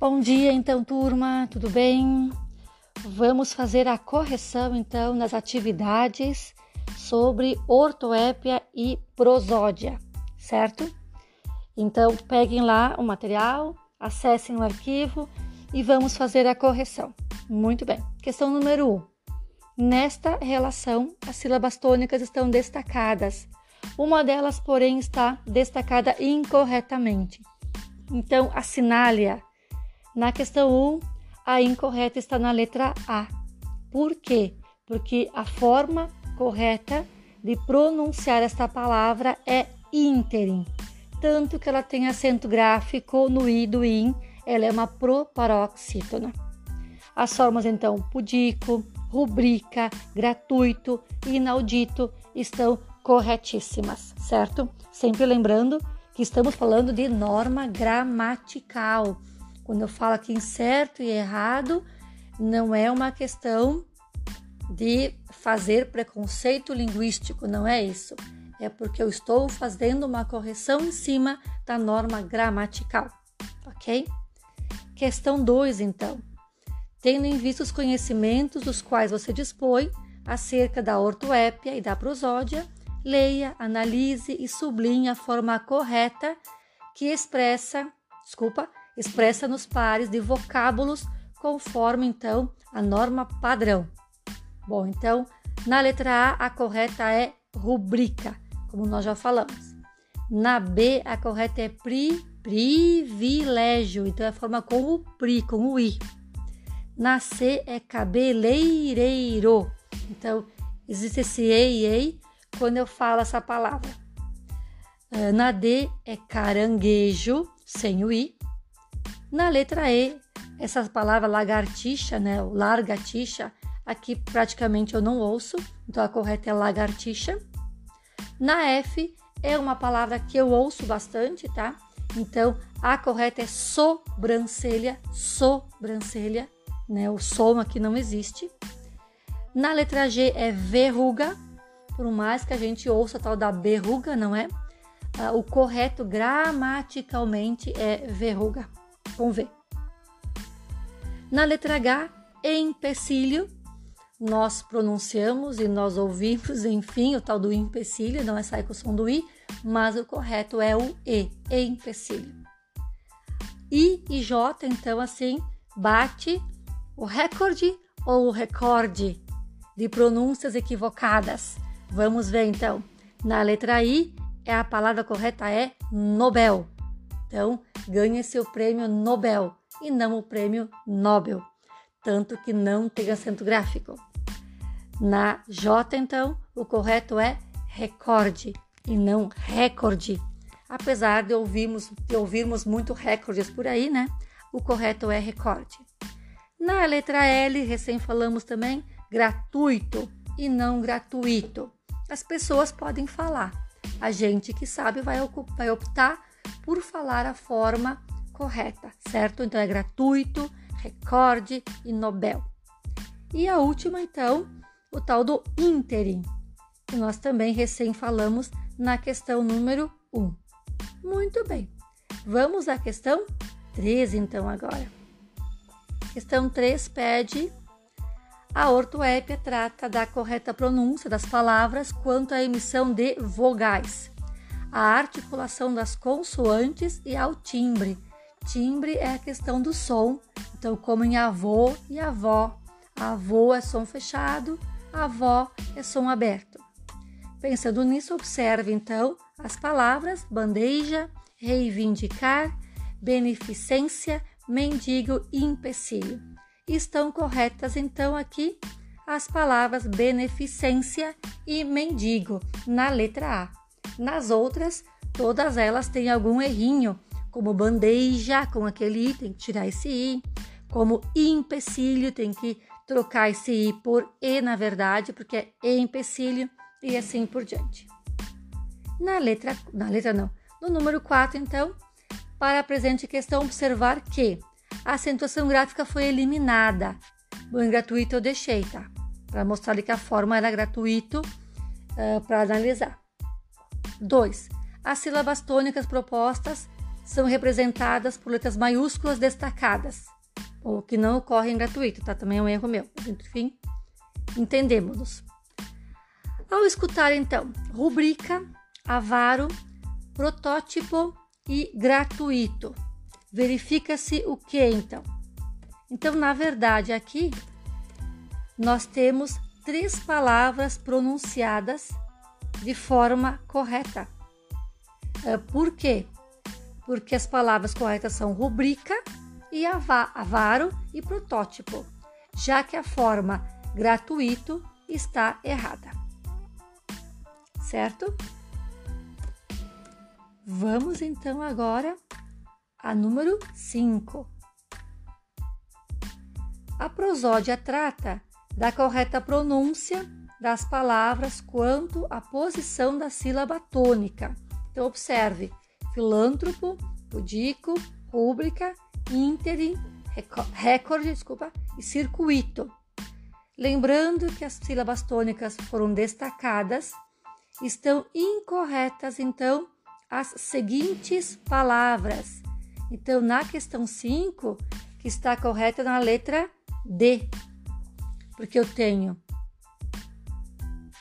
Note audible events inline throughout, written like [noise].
Bom dia, então, turma, tudo bem? Vamos fazer a correção, então, nas atividades sobre ortoépia e prosódia, certo? Então, peguem lá o material, acessem o arquivo e vamos fazer a correção. Muito bem. Questão número 1. Um. Nesta relação, as sílabas tônicas estão destacadas. Uma delas, porém, está destacada incorretamente. Então, assinale-a na questão 1, a incorreta está na letra A. Por quê? Porque a forma correta de pronunciar esta palavra é ínterim, tanto que ela tem acento gráfico no i do in, ela é uma proparoxítona. As formas então pudico, rubrica, gratuito e inaudito estão corretíssimas, certo? Sempre lembrando que estamos falando de norma gramatical. Quando eu falo aqui em certo e errado, não é uma questão de fazer preconceito linguístico, não é isso. É porque eu estou fazendo uma correção em cima da norma gramatical, ok? Questão 2, então. Tendo em vista os conhecimentos dos quais você dispõe acerca da ortoépia e da prosódia, leia, analise e sublinhe a forma correta que expressa, desculpa, expressa nos pares de vocábulos conforme então a norma padrão. Bom, então na letra A a correta é rubrica, como nós já falamos. Na B a correta é pri, privilégio, então é a forma com o pri, com o i. Na C é cabeleireiro, então existe esse ei, ei quando eu falo essa palavra. Ah, na D é caranguejo, sem o i. Na letra E, essa palavra lagartixa, né, largatixa, aqui praticamente eu não ouço, então a correta é lagartixa. Na F é uma palavra que eu ouço bastante, tá? Então a correta é sobrancelha, sobrancelha, né? O som aqui não existe. Na letra G é verruga, por mais que a gente ouça a tal da verruga, não é? Ah, o correto gramaticalmente é verruga com V. Na letra H, empecilho, nós pronunciamos e nós ouvimos, [laughs] enfim, o tal do empecilho, não é sair com o som do I, mas o correto é o E, empecilho. I e J, então, assim, bate o recorde ou o recorde de pronúncias equivocadas. Vamos ver, então. Na letra I, é a palavra correta é Nobel. Então, ganhe seu prêmio Nobel e não o prêmio Nobel, tanto que não tem acento gráfico. Na J, então, o correto é recorde e não recorde. Apesar de ouvirmos, de ouvirmos muito recordes por aí, né? O correto é recorde. Na letra L, recém falamos também gratuito e não gratuito. As pessoas podem falar. A gente que sabe vai, vai optar por falar a forma correta, certo? Então é gratuito, recorde e Nobel. E a última, então, o tal do ínterim, que nós também recém falamos na questão número 1. Muito bem. Vamos à questão 3, então, agora. Questão 3 pede a ortoépia trata da correta pronúncia das palavras quanto à emissão de vogais a articulação das consoantes e ao timbre. Timbre é a questão do som, então, como em avô e avó. Avô é som fechado, avó é som aberto. Pensando nisso, observe então as palavras bandeja, reivindicar, beneficência, mendigo e empecilho. Estão corretas então aqui as palavras beneficência e mendigo na letra A. Nas outras, todas elas têm algum errinho, como bandeja, com aquele i, tem que tirar esse i, como empecilho, tem que trocar esse i por e, na verdade, porque é empecilho, e assim por diante. Na letra, na letra não, no número 4, então, para a presente questão, observar que a acentuação gráfica foi eliminada. O gratuito eu deixei, tá? Para mostrar que a forma era gratuito uh, para analisar. 2. As sílabas tônicas propostas são representadas por letras maiúsculas destacadas, o que não ocorre em gratuito, tá? Também é um erro meu. Enfim, entendemos-nos. Ao escutar então rubrica, avaro, protótipo e gratuito, verifica-se o que então? Então, na verdade, aqui nós temos três palavras pronunciadas de forma correta. É, por quê? Porque as palavras corretas são rubrica e avaro e protótipo, já que a forma gratuito está errada. Certo? Vamos então agora a número 5. A prosódia trata da correta pronúncia das palavras quanto à posição da sílaba tônica. Então, observe: filântropo, pudico, rúbrica, ínterim, recorde, desculpa, e circuito. Lembrando que as sílabas tônicas foram destacadas, estão incorretas, então, as seguintes palavras. Então, na questão 5, que está correta na letra D, porque eu tenho.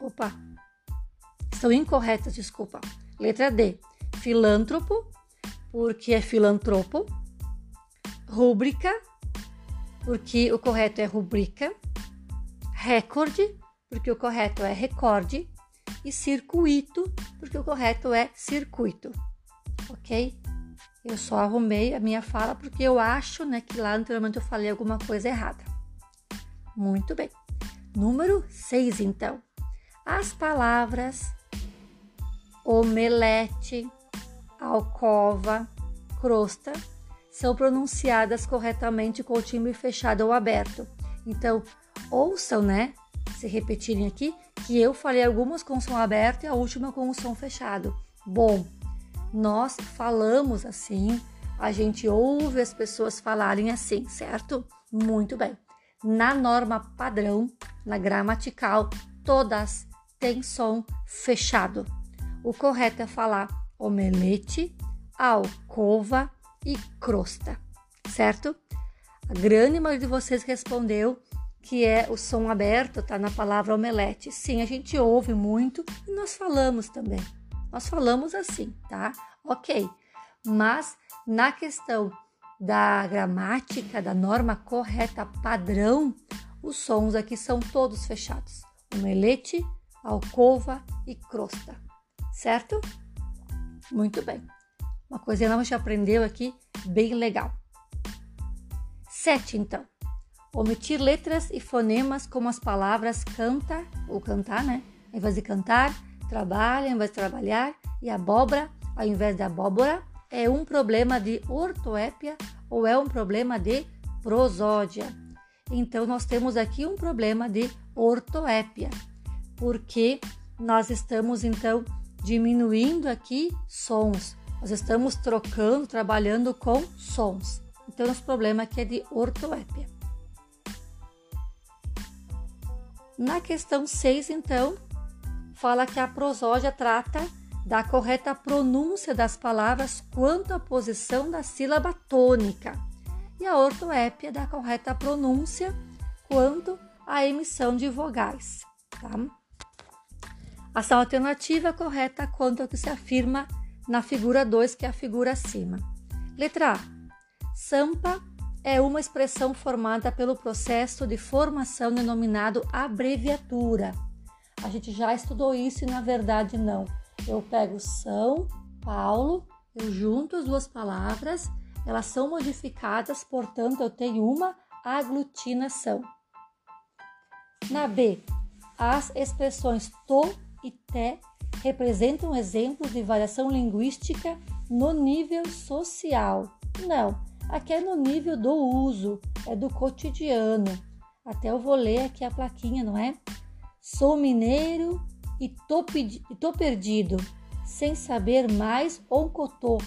Opa, estão incorretas, desculpa. Letra D, filântropo, porque é filantropo. Rúbrica, porque o correto é rubrica. Recorde, porque o correto é recorde. E circuito, porque o correto é circuito. Ok? Eu só arrumei a minha fala porque eu acho né, que lá anteriormente eu falei alguma coisa errada. Muito bem. Número 6, então. As palavras omelete, alcova, crosta são pronunciadas corretamente com o timbre fechado ou aberto. Então, ouçam, né? Se repetirem aqui, que eu falei algumas com som aberto e a última com o som fechado. Bom, nós falamos assim, a gente ouve as pessoas falarem assim, certo? Muito bem. Na norma padrão, na gramatical, todas têm som fechado. O correto é falar omelete, alcova e crosta, certo? A grande maioria de vocês respondeu que é o som aberto, tá na palavra omelete. Sim, a gente ouve muito e nós falamos também. Nós falamos assim, tá? Ok. Mas na questão da gramática, da norma correta padrão, os sons aqui são todos fechados. Omelete, alcova e crosta. Certo? Muito bem. Uma coisinha nova a gente aprendeu aqui, bem legal. Sete, então. Omitir letras e fonemas como as palavras canta ou cantar, né? Ao invés de cantar, trabalha ao invés de trabalhar e abóbora ao invés de abóbora é um problema de ortoépia ou é um problema de prosódia. Então nós temos aqui um problema de ortoépia, porque nós estamos então diminuindo aqui sons. Nós estamos trocando, trabalhando com sons. Então nosso problema aqui é de ortoépia. Na questão 6, então, fala que a prosódia trata da correta pronúncia das palavras quanto à posição da sílaba tônica e a ortoépia da correta pronúncia quanto à emissão de vogais. Tá? Ação alternativa correta quanto ao que se afirma na figura 2, que é a figura acima. Letra A. Sampa é uma expressão formada pelo processo de formação denominado abreviatura. A gente já estudou isso e na verdade não. Eu pego São Paulo, eu junto as duas palavras, elas são modificadas, portanto eu tenho uma aglutinação. Na B, as expressões to e te representam exemplos de variação linguística no nível social. Não, Aqui é no nível do uso, é do cotidiano. Até eu vou ler aqui a plaquinha, não é? Sou mineiro e tô, tô perdido, sem saber mais onde tô.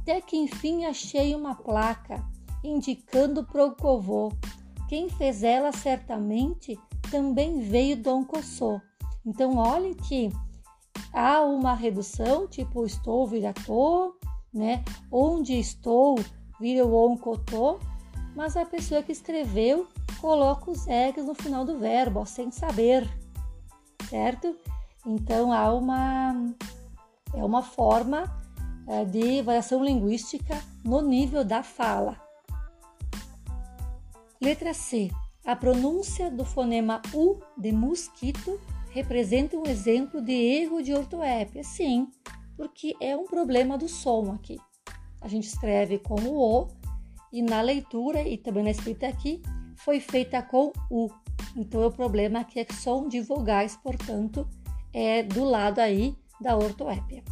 Até que enfim achei uma placa indicando pro covô. Quem fez ela certamente também veio Dom Cossô. Então olhem que há uma redução, tipo estou vira tô, né? Onde estou vira o oncotô, mas a pessoa que escreveu coloca os eggs no final do verbo, ó, sem saber, certo? Então há uma é uma forma é, de variação linguística no nível da fala. Letra C. A pronúncia do fonema U de mosquito representa um exemplo de erro de ortoépia. Sim, porque é um problema do som aqui. A gente escreve como O e na leitura e também na escrita aqui foi feita com U. Então o problema aqui é que som de vogais, portanto, é do lado aí da ortoépia.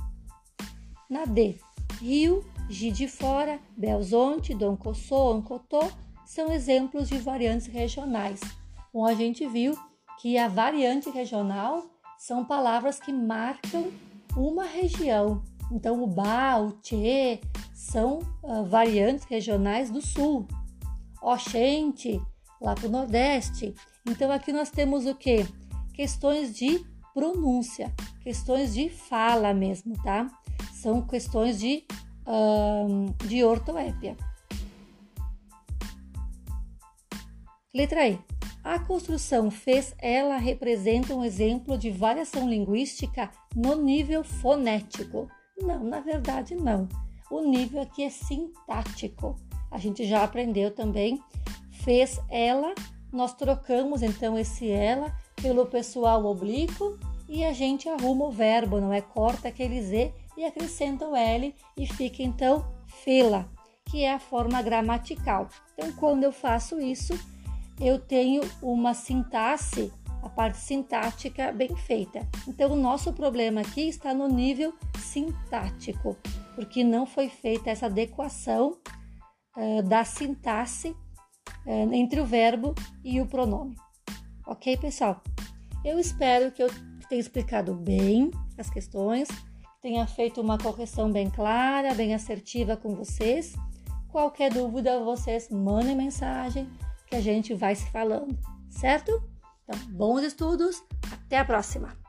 Na D, Rio, Gi de Fora, Belzonte, Dom Cossô, Ancotô são exemplos de variantes regionais. Bom, a gente viu que a variante regional são palavras que marcam uma região. Então, o ba, o tchê são uh, variantes regionais do sul. Oxente, lá para o nordeste. Então, aqui nós temos o que? Questões de pronúncia, questões de fala mesmo, tá? São questões de, de ortoépia. Letra E. A construção fez ela representa um exemplo de variação linguística no nível fonético. Não, na verdade não. O nível aqui é sintático. A gente já aprendeu também. Fez ela, nós trocamos então esse ela pelo pessoal oblíquo e a gente arruma o verbo, não é? Corta aquele Z e acrescenta o L e fica então fila, que é a forma gramatical. Então, quando eu faço isso, eu tenho uma sintaxe, a parte sintática bem feita. Então, o nosso problema aqui está no nível sintático, porque não foi feita essa adequação uh, da sintaxe uh, entre o verbo e o pronome. Ok, pessoal? Eu espero que eu tenha explicado bem as questões, tenha feito uma correção bem clara, bem assertiva com vocês. Qualquer dúvida, vocês mandem mensagem que a gente vai se falando, certo? Então, bons estudos, até a próxima!